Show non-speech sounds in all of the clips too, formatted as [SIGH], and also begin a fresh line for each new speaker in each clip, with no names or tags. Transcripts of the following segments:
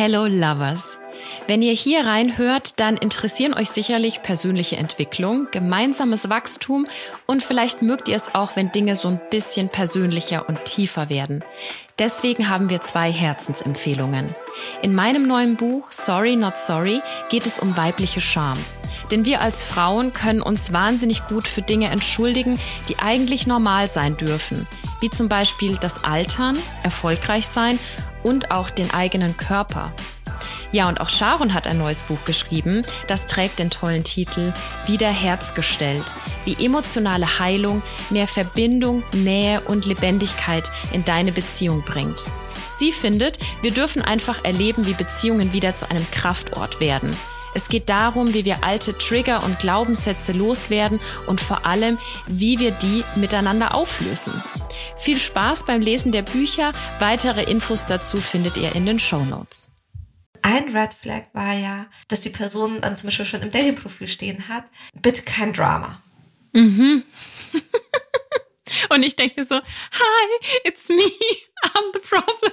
Hello Lovers. Wenn ihr hier reinhört, dann interessieren euch sicherlich persönliche Entwicklung, gemeinsames Wachstum und vielleicht mögt ihr es auch, wenn Dinge so ein bisschen persönlicher und tiefer werden. Deswegen haben wir zwei Herzensempfehlungen. In meinem neuen Buch Sorry Not Sorry geht es um weibliche Scham. Denn wir als Frauen können uns wahnsinnig gut für Dinge entschuldigen, die eigentlich normal sein dürfen. Wie zum Beispiel das Altern, erfolgreich sein und auch den eigenen Körper. Ja, und auch Sharon hat ein neues Buch geschrieben. Das trägt den tollen Titel Wieder Herzgestellt, wie emotionale Heilung mehr Verbindung, Nähe und Lebendigkeit in deine Beziehung bringt. Sie findet, wir dürfen einfach erleben, wie Beziehungen wieder zu einem Kraftort werden. Es geht darum, wie wir alte Trigger und Glaubenssätze loswerden und vor allem, wie wir die miteinander auflösen. Viel Spaß beim Lesen der Bücher. Weitere Infos dazu findet ihr in den Show Notes.
Ein Red Flag war ja, dass die Person dann zum Beispiel schon im Dating-Profil stehen hat, bitte kein Drama.
Mhm. [LAUGHS] Und ich denke so, hi, it's me, I'm the problem.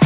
[LAUGHS] [LAUGHS]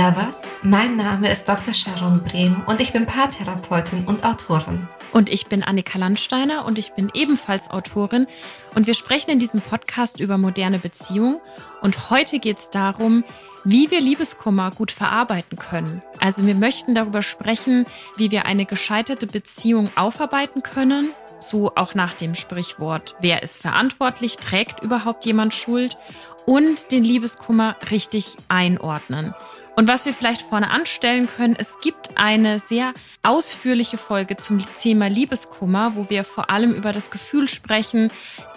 Lovers, mein Name ist Dr. Sharon Brehm und ich bin Paartherapeutin und Autorin.
Und ich bin Annika Landsteiner und ich bin ebenfalls Autorin und wir sprechen in diesem Podcast über moderne Beziehungen und heute geht es darum, wie wir Liebeskummer gut verarbeiten können. Also wir möchten darüber sprechen, wie wir eine gescheiterte Beziehung aufarbeiten können, so auch nach dem Sprichwort, wer ist verantwortlich, trägt überhaupt jemand Schuld und den Liebeskummer richtig einordnen. Und was wir vielleicht vorne anstellen können, es gibt eine sehr ausführliche Folge zum Thema Liebeskummer, wo wir vor allem über das Gefühl sprechen.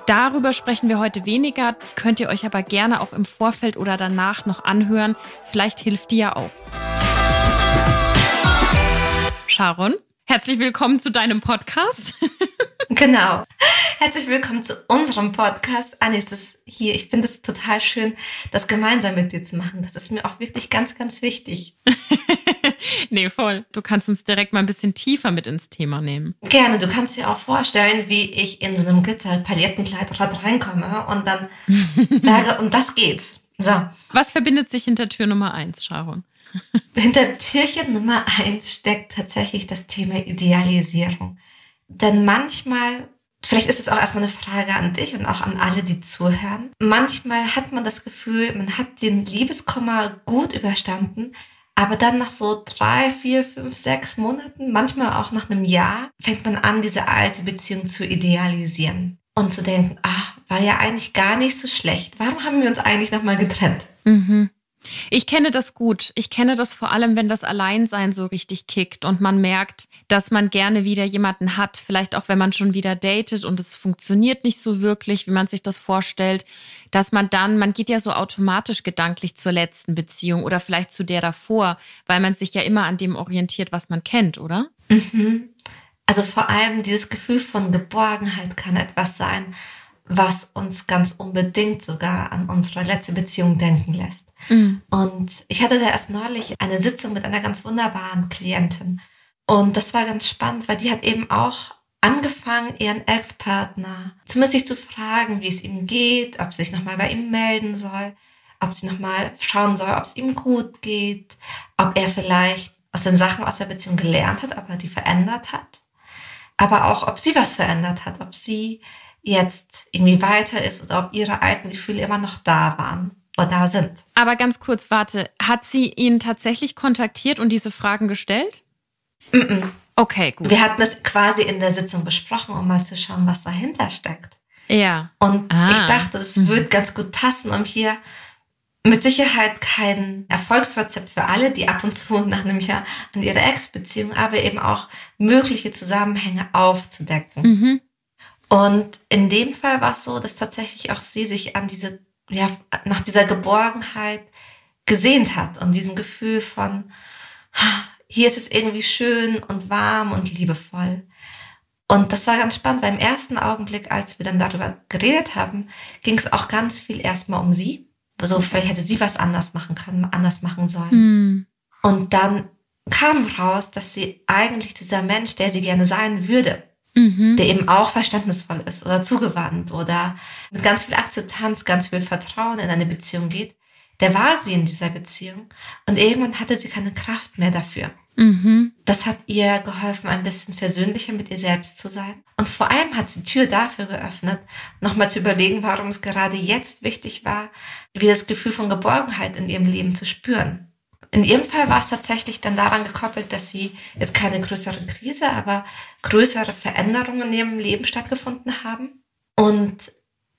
Darüber sprechen wir heute weniger, könnt ihr euch aber gerne auch im Vorfeld oder danach noch anhören. Vielleicht hilft die ja auch. Sharon, herzlich willkommen zu deinem Podcast.
Genau. Herzlich willkommen zu unserem Podcast. Anni, ist es hier. Ich finde es total schön, das gemeinsam mit dir zu machen. Das ist mir auch wirklich ganz, ganz wichtig. [LAUGHS]
nee, voll. Du kannst uns direkt mal ein bisschen tiefer mit ins Thema nehmen.
Gerne. Du kannst dir auch vorstellen, wie ich in so einem Glitzer-Palettenkleid reinkomme und dann [LAUGHS] sage, um das geht's. So.
Was verbindet sich hinter Tür Nummer eins, Sharon? [LAUGHS]
Hinter Türchen Nummer eins steckt tatsächlich das Thema Idealisierung. Denn manchmal, vielleicht ist es auch erstmal eine Frage an dich und auch an alle, die zuhören. Manchmal hat man das Gefühl, man hat den Liebeskummer gut überstanden, aber dann nach so drei, vier, fünf, sechs Monaten, manchmal auch nach einem Jahr, fängt man an, diese alte Beziehung zu idealisieren und zu denken, ah, war ja eigentlich gar nicht so schlecht. Warum haben wir uns eigentlich nochmal getrennt?
Mhm. Ich kenne das gut. Ich kenne das vor allem, wenn das Alleinsein so richtig kickt und man merkt, dass man gerne wieder jemanden hat. Vielleicht auch, wenn man schon wieder datet und es funktioniert nicht so wirklich, wie man sich das vorstellt, dass man dann, man geht ja so automatisch gedanklich zur letzten Beziehung oder vielleicht zu der davor, weil man sich ja immer an dem orientiert, was man kennt, oder?
Mhm. Also vor allem dieses Gefühl von Geborgenheit kann etwas sein, was uns ganz unbedingt sogar an unsere letzte Beziehung denken lässt. Mhm. Und ich hatte da erst neulich eine Sitzung mit einer ganz wunderbaren Klientin. Und das war ganz spannend, weil die hat eben auch angefangen, ihren Ex-Partner zumindest sich zu fragen, wie es ihm geht, ob sie sich nochmal bei ihm melden soll, ob sie nochmal schauen soll, ob es ihm gut geht, ob er vielleicht aus den Sachen aus der Beziehung gelernt hat, ob er die verändert hat, aber auch, ob sie was verändert hat, ob sie jetzt irgendwie weiter ist oder ob ihre alten Gefühle immer noch da waren oder da sind.
Aber ganz kurz, warte, hat sie ihn tatsächlich kontaktiert und diese Fragen gestellt?
Mm -mm. Okay, gut. Wir hatten es quasi in der Sitzung besprochen, um mal zu schauen, was dahinter steckt.
Ja.
Und ah. ich dachte, es mhm. wird ganz gut passen, um hier mit Sicherheit kein Erfolgsrezept für alle, die ab und zu [LAUGHS] nach einem Jahr an ihre Ex-Beziehung, aber eben auch mögliche Zusammenhänge aufzudecken. Mhm. Und in dem Fall war es so, dass tatsächlich auch sie sich an diese, ja, nach dieser Geborgenheit gesehnt hat und diesem Gefühl von, hier ist es irgendwie schön und warm und liebevoll. Und das war ganz spannend, weil im ersten Augenblick, als wir dann darüber geredet haben, ging es auch ganz viel erstmal um sie. So, vielleicht hätte sie was anders machen können, anders machen sollen. Mm. Und dann kam raus, dass sie eigentlich dieser Mensch, der sie gerne sein würde, mhm. der eben auch verständnisvoll ist oder zugewandt oder mit ganz viel Akzeptanz, ganz viel Vertrauen in eine Beziehung geht, der war sie in dieser Beziehung und irgendwann hatte sie keine Kraft mehr dafür. Mhm. Das hat ihr geholfen, ein bisschen versöhnlicher mit ihr selbst zu sein. Und vor allem hat sie die Tür dafür geöffnet, nochmal zu überlegen, warum es gerade jetzt wichtig war, wie das Gefühl von Geborgenheit in ihrem Leben zu spüren. In ihrem Fall war es tatsächlich dann daran gekoppelt, dass sie jetzt keine größere Krise, aber größere Veränderungen in ihrem Leben stattgefunden haben. Und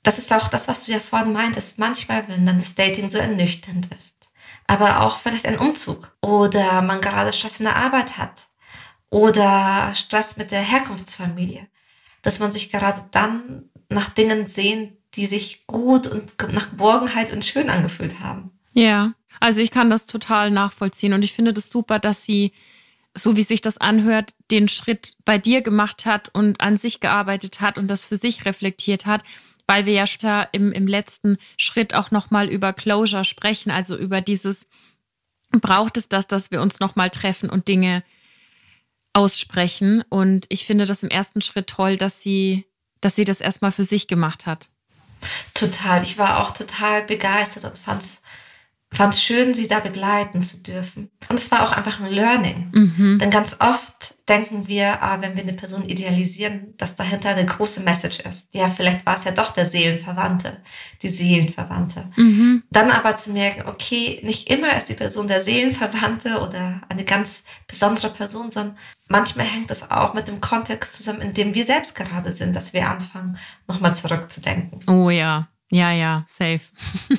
das ist auch das, was du ja vorhin meintest. Manchmal, wenn dann das Dating so ernüchternd ist, aber auch vielleicht ein Umzug oder man gerade Stress in der Arbeit hat oder Stress mit der Herkunftsfamilie, dass man sich gerade dann nach Dingen sehnt, die sich gut und nach Geborgenheit und schön angefühlt haben.
Ja, also ich kann das total nachvollziehen und ich finde das super, dass sie, so wie sich das anhört, den Schritt bei dir gemacht hat und an sich gearbeitet hat und das für sich reflektiert hat, weil wir ja im, im letzten Schritt auch nochmal über Closure sprechen, also über dieses, braucht es das, dass wir uns nochmal treffen und Dinge aussprechen. Und ich finde das im ersten Schritt toll, dass sie, dass sie das erstmal für sich gemacht hat.
Total. Ich war auch total begeistert und fand es fand es schön, sie da begleiten zu dürfen. Und es war auch einfach ein Learning. Mhm. Denn ganz oft denken wir, ah, wenn wir eine Person idealisieren, dass dahinter eine große Message ist. Ja, vielleicht war es ja doch der Seelenverwandte, die Seelenverwandte. Mhm. Dann aber zu merken, okay, nicht immer ist die Person der Seelenverwandte oder eine ganz besondere Person, sondern manchmal hängt es auch mit dem Kontext zusammen, in dem wir selbst gerade sind, dass wir anfangen, nochmal zurückzudenken.
Oh ja, ja, ja, safe.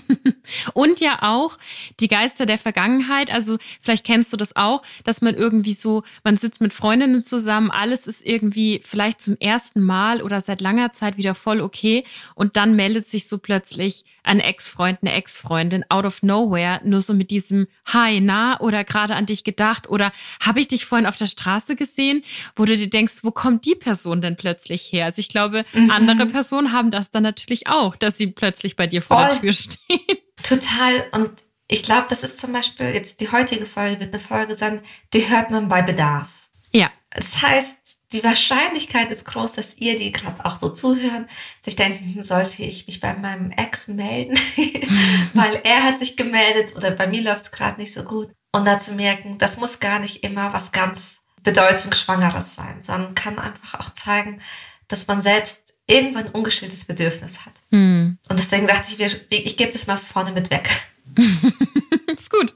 [LAUGHS] und ja auch die Geister der Vergangenheit. Also vielleicht kennst du das auch, dass man irgendwie so, man sitzt mit Freundinnen zusammen, alles ist irgendwie vielleicht zum ersten Mal oder seit langer Zeit wieder voll okay. Und dann meldet sich so plötzlich ein Ex-Freund, eine Ex-Freundin out of nowhere, nur so mit diesem Hi, na oder gerade an dich gedacht oder habe ich dich vorhin auf der Straße gesehen, wo du dir denkst, wo kommt die Person denn plötzlich her? Also ich glaube, mhm. andere Personen haben das dann natürlich auch, dass sie plötzlich bei dir vor Voll. der Tür stehen. [LAUGHS]
Total und ich glaube, das ist zum Beispiel jetzt die heutige Folge wird eine Folge sein, die hört man bei Bedarf.
Ja.
Das heißt, die Wahrscheinlichkeit ist groß, dass ihr, die gerade auch so zuhören, sich denken, sollte ich mich bei meinem Ex melden, [LAUGHS] [LAUGHS] weil er hat sich gemeldet oder bei mir läuft es gerade nicht so gut. Und dazu merken, das muss gar nicht immer was ganz bedeutungsschwangeres sein, sondern kann einfach auch zeigen, dass man selbst irgendwann ein ungestilltes Bedürfnis hat. Mm. Und deswegen dachte ich, ich gebe das mal vorne mit weg. [LAUGHS]
ist gut.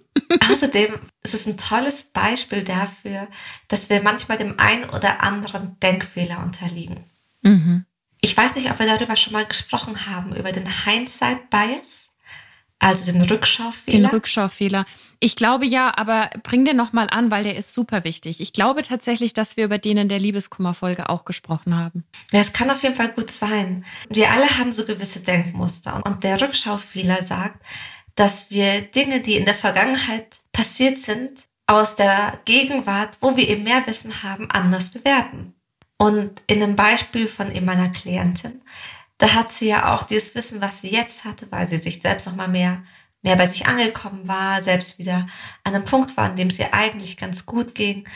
Außerdem ist es ein tolles Beispiel dafür, dass wir manchmal dem einen oder anderen Denkfehler unterliegen. Mhm. Ich weiß nicht, ob wir darüber schon mal gesprochen haben, über den Hindsight Bias. Also den Rückschaufehler?
Den Rückschaufehler. Ich glaube ja, aber bring den nochmal an, weil der ist super wichtig. Ich glaube tatsächlich, dass wir über den in der Liebeskummerfolge auch gesprochen haben.
Ja, es kann auf jeden Fall gut sein. Wir alle haben so gewisse Denkmuster. Und der Rückschaufehler sagt, dass wir Dinge, die in der Vergangenheit passiert sind, aus der Gegenwart, wo wir eben mehr Wissen haben, anders bewerten. Und in einem Beispiel von eben meiner Klientin, da hat sie ja auch dieses Wissen, was sie jetzt hatte, weil sie sich selbst noch mal mehr, mehr bei sich angekommen war, selbst wieder an einem Punkt war, an dem sie eigentlich ganz gut ging.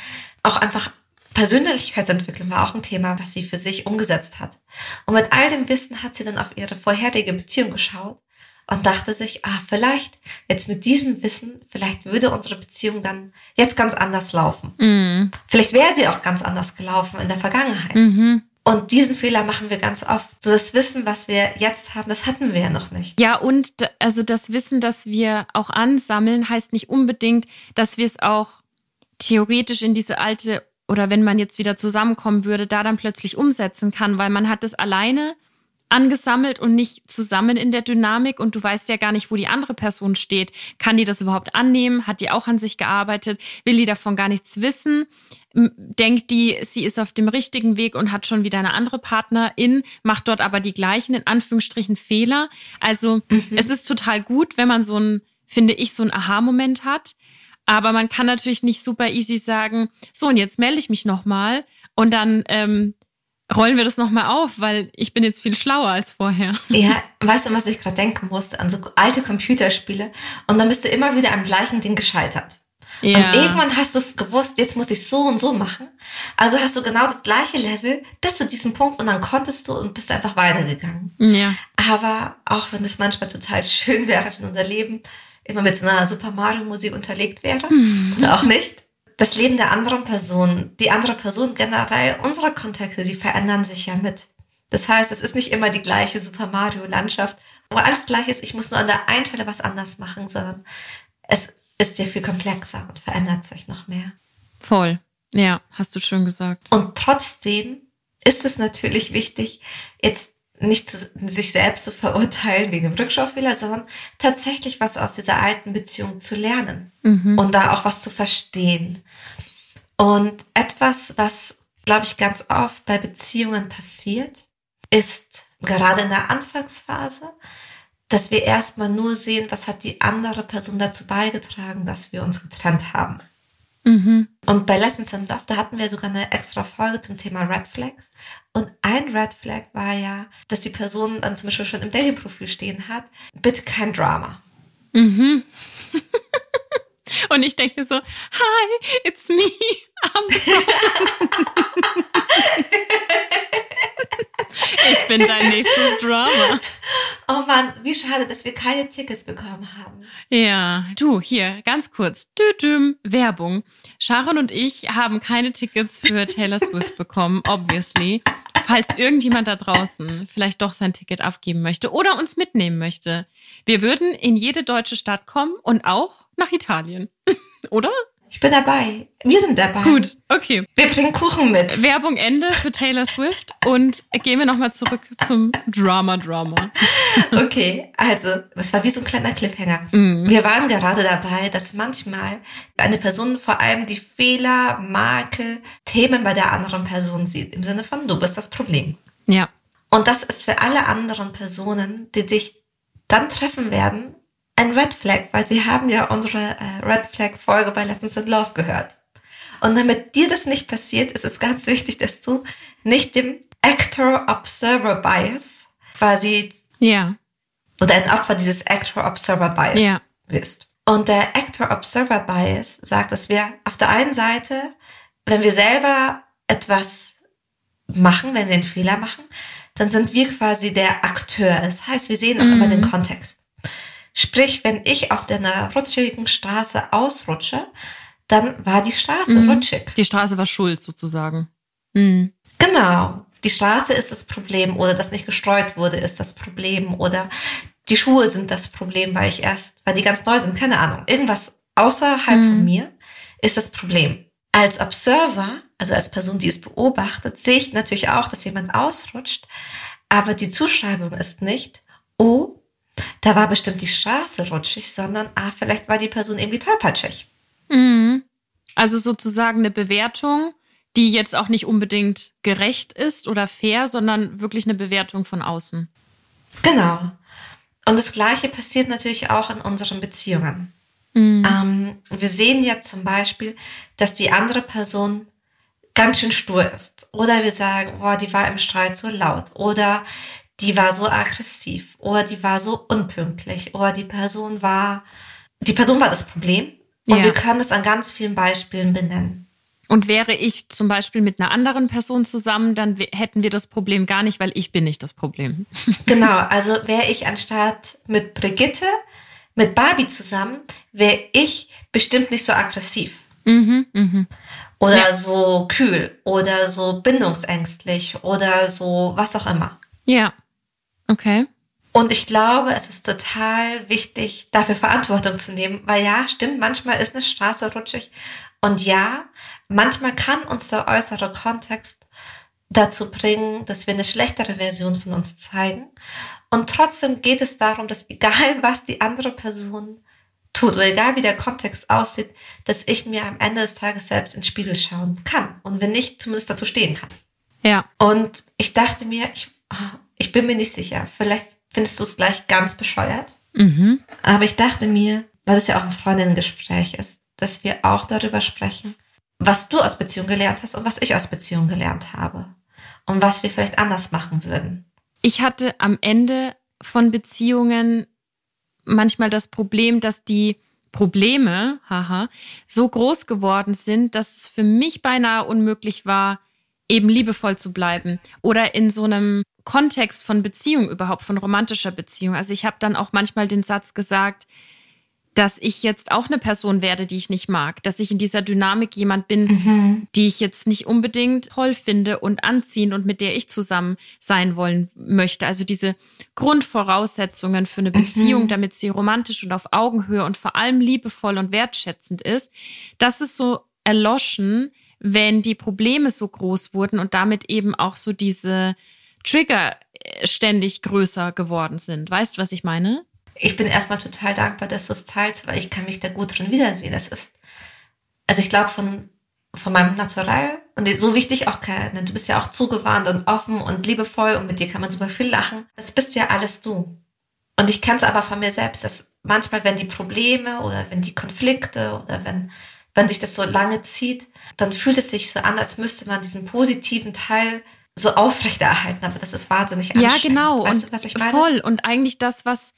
Auch einfach Persönlichkeitsentwicklung war auch ein Thema, was sie für sich umgesetzt hat. Und mit all dem Wissen hat sie dann auf ihre vorherige Beziehung geschaut und dachte sich, ah, vielleicht jetzt mit diesem Wissen, vielleicht würde unsere Beziehung dann jetzt ganz anders laufen. Mm. Vielleicht wäre sie auch ganz anders gelaufen in der Vergangenheit. Mhm. Und diesen Fehler machen wir ganz oft. So das Wissen, was wir jetzt haben, das hatten wir ja noch nicht.
Ja, und also das Wissen, das wir auch ansammeln, heißt nicht unbedingt, dass wir es auch theoretisch in diese alte oder wenn man jetzt wieder zusammenkommen würde, da dann plötzlich umsetzen kann, weil man hat es alleine angesammelt und nicht zusammen in der Dynamik und du weißt ja gar nicht, wo die andere Person steht. Kann die das überhaupt annehmen? Hat die auch an sich gearbeitet? Will die davon gar nichts wissen? Denkt die, sie ist auf dem richtigen Weg und hat schon wieder eine andere Partnerin, macht dort aber die gleichen, in Anführungsstrichen, Fehler. Also mhm. es ist total gut, wenn man so ein, finde ich, so ein Aha-Moment hat. Aber man kann natürlich nicht super easy sagen, so und jetzt melde ich mich nochmal und dann ähm, rollen wir das nochmal auf, weil ich bin jetzt viel schlauer als vorher.
Ja, weißt du, was ich gerade denken musste? An so alte Computerspiele. Und dann bist du immer wieder am gleichen Ding gescheitert. Ja. Und irgendwann hast du gewusst, jetzt muss ich so und so machen. Also hast du genau das gleiche Level bis zu diesem Punkt und dann konntest du und bist einfach weitergegangen.
Ja.
Aber auch wenn es manchmal total schön wäre, wenn unser Leben immer mit so einer Super Mario Musik unterlegt wäre, mhm. oder auch nicht. Das Leben der anderen Person, die andere Person generell, unsere Kontexte, die verändern sich ja mit. Das heißt, es ist nicht immer die gleiche Super Mario Landschaft, wo alles gleich ist. Ich muss nur an der einen Stelle was anders machen, sondern es ist ja viel komplexer und verändert sich noch mehr.
Voll. Ja, hast du schon gesagt.
Und trotzdem ist es natürlich wichtig, jetzt nicht zu, sich selbst zu verurteilen wegen dem Rückschaufehler, sondern tatsächlich was aus dieser alten Beziehung zu lernen mhm. und da auch was zu verstehen. Und etwas, was, glaube ich, ganz oft bei Beziehungen passiert, ist gerade in der Anfangsphase, dass wir erstmal nur sehen, was hat die andere Person dazu beigetragen, dass wir uns getrennt haben. Mhm. Und bei Lessons in Love, da hatten wir sogar eine extra Folge zum Thema Red Flags. Und ein Red Flag war ja, dass die Person dann zum Beispiel schon im Dating-Profil stehen hat, bitte kein Drama.
Mhm. [LAUGHS] Und ich denke so, hi, it's me, I'm Ich bin dein nächstes Drama.
Oh Mann, wie schade, dass wir keine Tickets bekommen haben.
Ja, du, hier, ganz kurz. Düdüm, Werbung. Sharon und ich haben keine Tickets für [LAUGHS] Taylor Swift bekommen, obviously. Falls irgendjemand da draußen vielleicht doch sein Ticket abgeben möchte oder uns mitnehmen möchte. Wir würden in jede deutsche Stadt kommen und auch nach Italien. [LAUGHS] oder?
Ich bin dabei. Wir sind dabei.
Gut, okay.
Wir bringen Kuchen mit.
Werbung Ende für Taylor Swift und gehen wir nochmal zurück zum Drama Drama. [LAUGHS]
Okay, also es war wie so ein kleiner Cliffhanger. Mm. Wir waren gerade dabei, dass manchmal eine Person vor allem die Fehler, Makel, Themen bei der anderen Person sieht. Im Sinne von, du bist das Problem.
Ja.
Und das ist für alle anderen Personen, die dich dann treffen werden, ein Red Flag, weil sie haben ja unsere äh, Red Flag Folge bei Lessons in Love gehört. Und damit dir das nicht passiert, ist es ganz wichtig, dass du nicht dem Actor-Observer Bias quasi
ja.
oder ein Opfer dieses Actor-Observer Bias
ja.
bist. Und der Actor-Observer Bias sagt, dass wir auf der einen Seite, wenn wir selber etwas machen, wenn wir einen Fehler machen, dann sind wir quasi der Akteur. Das heißt, wir sehen auch mhm. immer den Kontext. Sprich, wenn ich auf einer rutschigen Straße ausrutsche, dann war die Straße mhm. rutschig.
Die Straße war schuld sozusagen. Mhm.
Genau. Die Straße ist das Problem oder dass nicht gestreut wurde, ist das Problem oder die Schuhe sind das Problem, weil ich erst, weil die ganz neu sind, keine Ahnung. Irgendwas außerhalb mhm. von mir ist das Problem. Als Observer, also als Person, die es beobachtet, sehe ich natürlich auch, dass jemand ausrutscht, aber die Zuschreibung ist nicht, oh, da war bestimmt die Straße rutschig, sondern ah, vielleicht war die Person irgendwie tollpatschig.
Mhm. Also sozusagen eine Bewertung, die jetzt auch nicht unbedingt gerecht ist oder fair, sondern wirklich eine Bewertung von außen.
Genau. Und das Gleiche passiert natürlich auch in unseren Beziehungen. Mhm. Ähm, wir sehen ja zum Beispiel, dass die andere Person ganz schön stur ist. Oder wir sagen, boah, die war im Streit so laut. Oder die war so aggressiv oder die war so unpünktlich oder die Person war, die Person war das Problem. Und ja. wir können es an ganz vielen Beispielen benennen.
Und wäre ich zum Beispiel mit einer anderen Person zusammen, dann hätten wir das Problem gar nicht, weil ich bin nicht das Problem. [LAUGHS]
Genau, also wäre ich anstatt mit Brigitte, mit Barbie zusammen, wäre ich bestimmt nicht so aggressiv.
Mhm, mh.
Oder ja. so kühl oder so bindungsängstlich oder so was auch immer.
Ja. Okay.
Und ich glaube, es ist total wichtig, dafür Verantwortung zu nehmen, weil ja, stimmt, manchmal ist eine Straße rutschig. Und ja, manchmal kann uns der äußere Kontext dazu bringen, dass wir eine schlechtere Version von uns zeigen. Und trotzdem geht es darum, dass egal [LAUGHS] was die andere Person tut oder egal wie der Kontext aussieht, dass ich mir am Ende des Tages selbst ins Spiegel schauen kann und wenn nicht, zumindest dazu stehen kann.
Ja.
Und ich dachte mir, ich, ich bin mir nicht sicher. Vielleicht findest du es gleich ganz bescheuert.
Mhm.
Aber ich dachte mir, weil es ja auch ein Freundinnengespräch ist, dass wir auch darüber sprechen, was du aus Beziehung gelernt hast und was ich aus Beziehung gelernt habe. Und was wir vielleicht anders machen würden.
Ich hatte am Ende von Beziehungen manchmal das Problem, dass die Probleme, haha, so groß geworden sind, dass es für mich beinahe unmöglich war, eben liebevoll zu bleiben oder in so einem Kontext von Beziehung überhaupt, von romantischer Beziehung. Also ich habe dann auch manchmal den Satz gesagt, dass ich jetzt auch eine Person werde, die ich nicht mag, dass ich in dieser Dynamik jemand bin, mhm. die ich jetzt nicht unbedingt toll finde und anziehen und mit der ich zusammen sein wollen möchte. Also diese Grundvoraussetzungen für eine mhm. Beziehung, mhm. damit sie romantisch und auf Augenhöhe und vor allem liebevoll und wertschätzend ist, das ist so erloschen, wenn die Probleme so groß wurden und damit eben auch so diese Trigger äh, ständig größer geworden sind. Weißt du, was ich meine?
ich bin erstmal total dankbar, dass du es teilst, weil ich kann mich da gut drin wiedersehen. Das ist, also ich glaube von, von meinem Naturell und so wichtig auch keine, du bist ja auch zugewandt und offen und liebevoll und mit dir kann man super viel lachen. Das bist ja alles du. Und ich kann es aber von mir selbst, dass manchmal, wenn die Probleme oder wenn die Konflikte oder wenn, wenn sich das so lange zieht, dann fühlt es sich so an, als müsste man diesen positiven Teil so aufrechterhalten, aber das ist wahnsinnig
anstrengend. Ja, genau. Weißt und du, was ich meine? Voll. Und eigentlich das, was,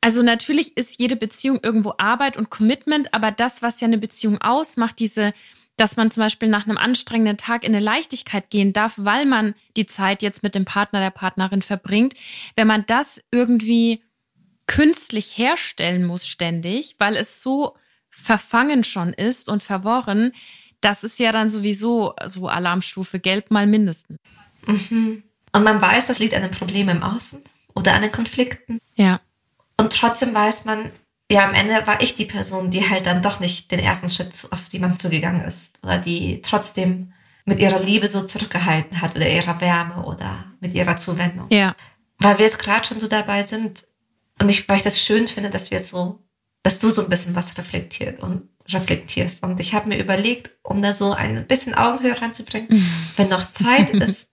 also natürlich ist jede Beziehung irgendwo Arbeit und Commitment, aber das, was ja eine Beziehung ausmacht, diese, dass man zum Beispiel nach einem anstrengenden Tag in eine Leichtigkeit gehen darf, weil man die Zeit jetzt mit dem Partner, der Partnerin verbringt, wenn man das irgendwie künstlich herstellen muss ständig, weil es so verfangen schon ist und verworren, das ist ja dann sowieso so Alarmstufe gelb mal mindestens.
Mhm. Und man weiß, das liegt an den Problemen im Außen oder an den Konflikten.
Ja.
Und trotzdem weiß man, ja, am Ende war ich die Person, die halt dann doch nicht den ersten Schritt auf jemanden zugegangen ist oder die trotzdem mit ihrer Liebe so zurückgehalten hat oder ihrer Wärme oder mit ihrer Zuwendung.
Ja.
Weil wir jetzt gerade schon so dabei sind und ich, weil ich das schön finde, dass wir jetzt so, dass du so ein bisschen was reflektiert und reflektierst. Und ich habe mir überlegt, um da so ein bisschen Augenhöhe reinzubringen, mhm. wenn noch Zeit [LAUGHS] ist,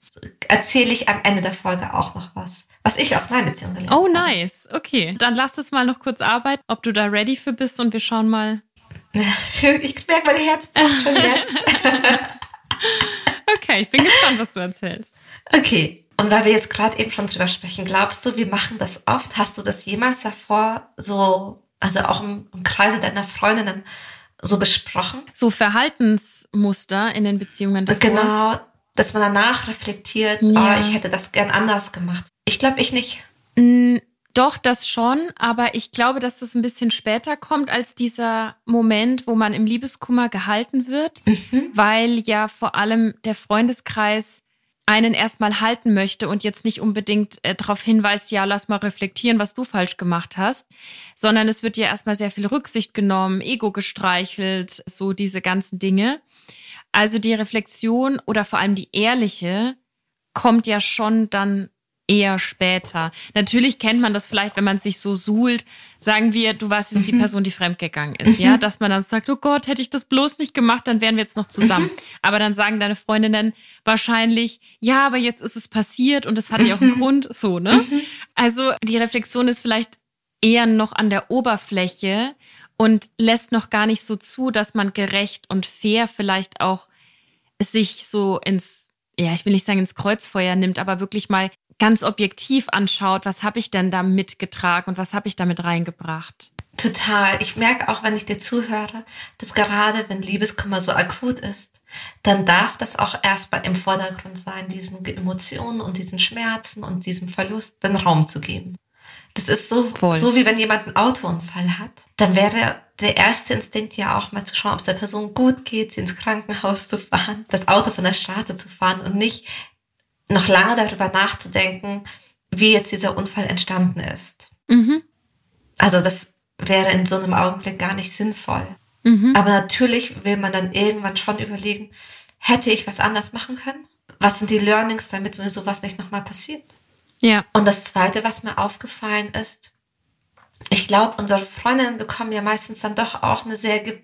erzähle ich am Ende der Folge auch noch was, was ich aus meiner Beziehung gelernt
oh,
habe.
Oh, nice. Okay, dann lass es mal noch kurz arbeiten, ob du da ready für bist und wir schauen mal. [LAUGHS]
ich merke meine Herz schon jetzt. [LAUGHS]
okay, ich bin gespannt, was du erzählst.
Okay. Und weil wir jetzt gerade eben schon drüber sprechen, glaubst du, wir machen das oft? Hast du das jemals davor so, also auch im, im Kreise deiner Freundinnen so besprochen?
So Verhaltensmuster in den Beziehungen davor?
Genau, dass man danach reflektiert, ja. oh, ich hätte das gern anders gemacht. Ich glaube, ich nicht.
Mm, doch, das schon, aber ich glaube, dass das ein bisschen später kommt als dieser Moment, wo man im Liebeskummer gehalten wird, mhm. weil ja vor allem der Freundeskreis einen erstmal halten möchte und jetzt nicht unbedingt äh, darauf hinweist, ja, lass mal reflektieren, was du falsch gemacht hast, sondern es wird ja erstmal sehr viel Rücksicht genommen, Ego gestreichelt, so diese ganzen Dinge. Also die Reflexion oder vor allem die ehrliche kommt ja schon dann eher später. Natürlich kennt man das vielleicht, wenn man sich so suhlt, sagen wir, du warst jetzt die mhm. Person, die fremdgegangen ist, ja, mhm. dass man dann sagt, oh Gott, hätte ich das bloß nicht gemacht, dann wären wir jetzt noch zusammen. Mhm. Aber dann sagen deine Freundinnen wahrscheinlich, ja, aber jetzt ist es passiert und es hat ja auch einen Grund, so, ne? Also die Reflexion ist vielleicht eher noch an der Oberfläche und lässt noch gar nicht so zu, dass man gerecht und fair vielleicht auch sich so ins, ja, ich will nicht sagen ins Kreuzfeuer nimmt, aber wirklich mal ganz objektiv anschaut, was habe ich denn da mitgetragen und was habe ich damit reingebracht.
Total. Ich merke auch, wenn ich dir zuhöre, dass gerade wenn Liebeskummer so akut ist, dann darf das auch erstmal im Vordergrund sein, diesen Emotionen und diesen Schmerzen und diesem Verlust den Raum zu geben. Das ist so, so wie wenn jemand einen Autounfall hat. Dann wäre der erste Instinkt ja auch mal zu schauen, ob es der Person gut geht, sie ins Krankenhaus zu fahren, das Auto von der Straße zu fahren und nicht noch lange darüber nachzudenken, wie jetzt dieser Unfall entstanden ist. Mhm. Also das wäre in so einem Augenblick gar nicht sinnvoll. Mhm. Aber natürlich will man dann irgendwann schon überlegen, hätte ich was anders machen können? Was sind die Learnings, damit mir sowas nicht nochmal passiert?
Ja.
Und das Zweite, was mir aufgefallen ist, ich glaube, unsere Freundinnen bekommen ja meistens dann doch auch eine sehr ge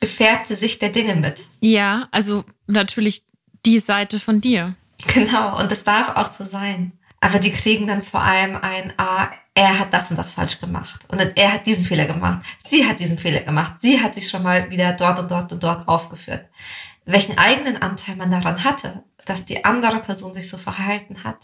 gefärbte Sicht der Dinge mit.
Ja, also natürlich die Seite von dir.
Genau, und das darf auch so sein. Aber die kriegen dann vor allem ein, ah, er hat das und das falsch gemacht. Und er hat diesen Fehler gemacht. Sie hat diesen Fehler gemacht. Sie hat sich schon mal wieder dort und dort und dort aufgeführt. Welchen eigenen Anteil man daran hatte, dass die andere Person sich so verhalten hat,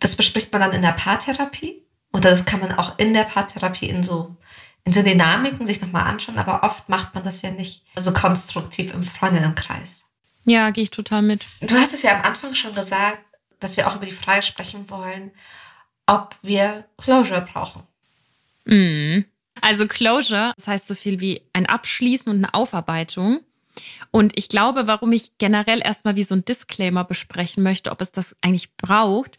das bespricht man dann in der Paartherapie oder das kann man auch in der Paartherapie in so in so Dynamiken sich nochmal anschauen, aber oft macht man das ja nicht so konstruktiv im Freundinnenkreis.
Ja, gehe ich total mit.
Du hast es ja am Anfang schon gesagt, dass wir auch über die Frage sprechen wollen, ob wir Closure brauchen.
Mhm. Also Closure, das heißt so viel wie ein Abschließen und eine Aufarbeitung. Und ich glaube, warum ich generell erstmal wie so ein Disclaimer besprechen möchte, ob es das eigentlich braucht,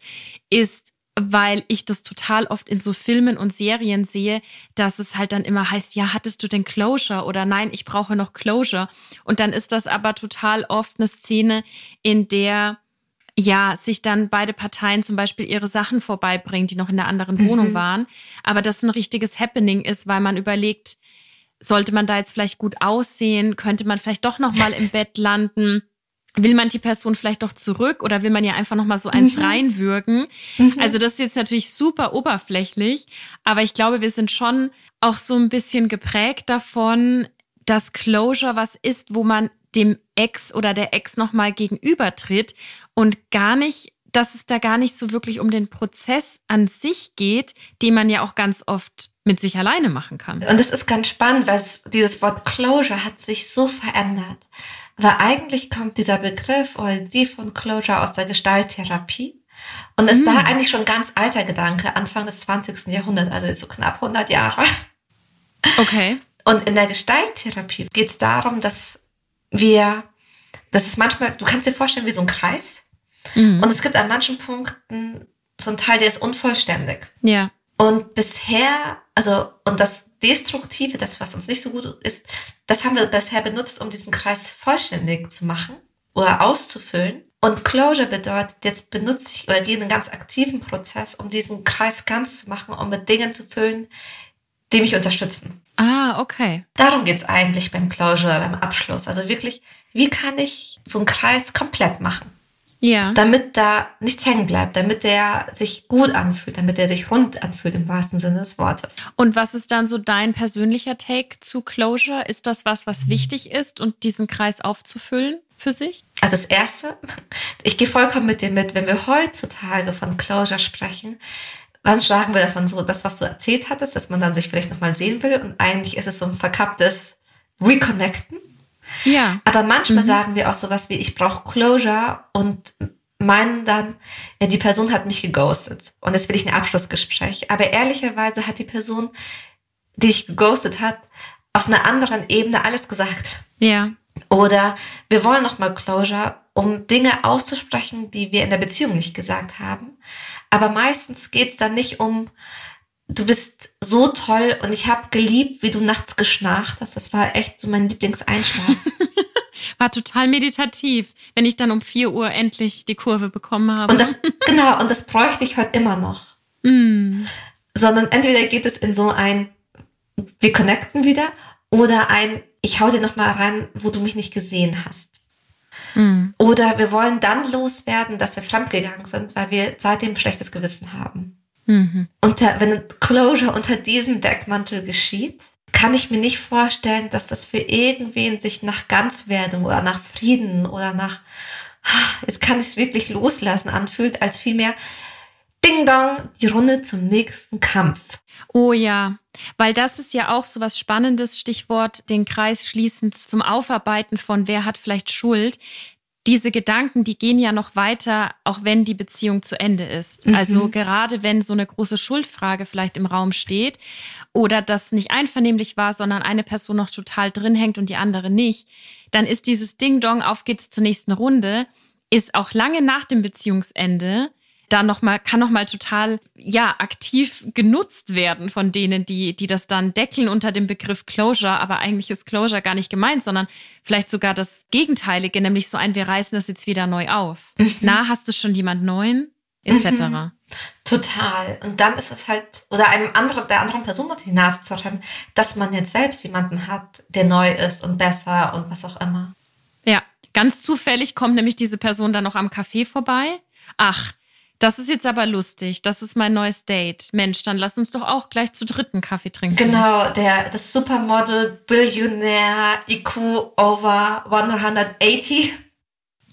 ist, weil ich das total oft in so Filmen und Serien sehe, dass es halt dann immer heißt, ja, hattest du denn Closure oder nein, ich brauche noch Closure. Und dann ist das aber total oft eine Szene, in der ja, sich dann beide Parteien zum Beispiel ihre Sachen vorbeibringen, die noch in der anderen mhm. Wohnung waren. Aber das ein richtiges Happening ist, weil man überlegt, sollte man da jetzt vielleicht gut aussehen? Könnte man vielleicht doch noch mal im Bett landen? Will man die Person vielleicht doch zurück oder will man ja einfach noch mal so eins mhm. reinwürgen? Mhm. Also das ist jetzt natürlich super oberflächlich, aber ich glaube, wir sind schon auch so ein bisschen geprägt davon, dass Closure was ist, wo man dem Ex oder der Ex noch mal gegenübertritt und gar nicht dass es da gar nicht so wirklich um den Prozess an sich geht, den man ja auch ganz oft mit sich alleine machen kann.
Und das ist ganz spannend, weil dieses Wort Closure hat sich so verändert. Weil eigentlich kommt dieser Begriff oder die von Closure aus der Gestalttherapie und ist mm. da eigentlich schon ganz alter Gedanke, Anfang des 20. Jahrhunderts, also jetzt so knapp 100 Jahre.
Okay.
Und in der Gestalttherapie geht es darum, dass wir, das ist manchmal, du kannst dir vorstellen wie so ein Kreis Mhm. Und es gibt an manchen Punkten so einen Teil, der ist unvollständig.
Ja.
Und bisher, also, und das Destruktive, das, was uns nicht so gut ist, das haben wir bisher benutzt, um diesen Kreis vollständig zu machen oder auszufüllen. Und Closure bedeutet, jetzt benutze ich oder gehe in einen ganz aktiven Prozess, um diesen Kreis ganz zu machen, um mit Dingen zu füllen, die mich unterstützen.
Ah, okay.
Darum geht's eigentlich beim Closure, beim Abschluss. Also wirklich, wie kann ich so einen Kreis komplett machen?
Ja.
Damit da nichts hängen bleibt, damit der sich gut anfühlt, damit der sich rund anfühlt im wahrsten Sinne des Wortes.
Und was ist dann so dein persönlicher Take zu Closure? Ist das was, was wichtig ist und diesen Kreis aufzufüllen für sich?
Also das erste, ich gehe vollkommen mit dir mit, wenn wir heutzutage von Closure sprechen, was sagen wir davon so, das, was du erzählt hattest, dass man dann sich vielleicht nochmal sehen will und eigentlich ist es so ein verkapptes Reconnecten.
Ja.
Aber manchmal mhm. sagen wir auch sowas wie, ich brauche Closure und meinen dann, ja, die Person hat mich geghostet und jetzt will ich ein Abschlussgespräch. Aber ehrlicherweise hat die Person, die ich geghostet hat, auf einer anderen Ebene alles gesagt.
Ja.
Oder wir wollen nochmal Closure, um Dinge auszusprechen, die wir in der Beziehung nicht gesagt haben. Aber meistens geht es dann nicht um, du bist so toll und ich habe geliebt, wie du nachts geschnarcht hast. Das war echt so mein Lieblingseinschlaf. [LAUGHS]
war total meditativ, wenn ich dann um vier Uhr endlich die Kurve bekommen habe.
Und das, [LAUGHS] genau, und das bräuchte ich heute immer noch.
Mm.
Sondern entweder geht es in so ein, wir connecten wieder, oder ein, ich hau dir noch mal rein, wo du mich nicht gesehen hast.
Mm.
Oder wir wollen dann loswerden, dass wir fremdgegangen sind, weil wir seitdem ein schlechtes Gewissen haben.
Mhm.
Unter, wenn Closure unter diesem Deckmantel geschieht, kann ich mir nicht vorstellen, dass das für irgendwen sich nach Ganzwerdung oder nach Frieden oder nach, jetzt kann ich es wirklich loslassen anfühlt, als vielmehr Ding Dong, die Runde zum nächsten Kampf.
Oh ja, weil das ist ja auch so was Spannendes, Stichwort den Kreis schließen zum Aufarbeiten von wer hat vielleicht Schuld diese Gedanken, die gehen ja noch weiter, auch wenn die Beziehung zu Ende ist. Mhm. Also gerade wenn so eine große Schuldfrage vielleicht im Raum steht oder das nicht einvernehmlich war, sondern eine Person noch total drin hängt und die andere nicht, dann ist dieses Ding-Dong, auf geht's zur nächsten Runde, ist auch lange nach dem Beziehungsende da noch mal kann noch mal total ja aktiv genutzt werden von denen, die die das dann deckeln unter dem Begriff Closure, aber eigentlich ist Closure gar nicht gemeint, sondern vielleicht sogar das Gegenteilige, nämlich so ein wir reißen das jetzt wieder neu auf. Mhm. Na, hast du schon jemand neuen etc. Mhm.
Total. Und dann ist es halt, oder einem anderen, der anderen Person unter die Nase zu haben, dass man jetzt selbst jemanden hat, der neu ist und besser und was auch immer.
Ja, ganz zufällig kommt nämlich diese Person dann noch am Café vorbei. Ach, das ist jetzt aber lustig. Das ist mein neues Date. Mensch, dann lass uns doch auch gleich zu dritten Kaffee trinken.
Genau, der, das Supermodel, Billionär, IQ over 180.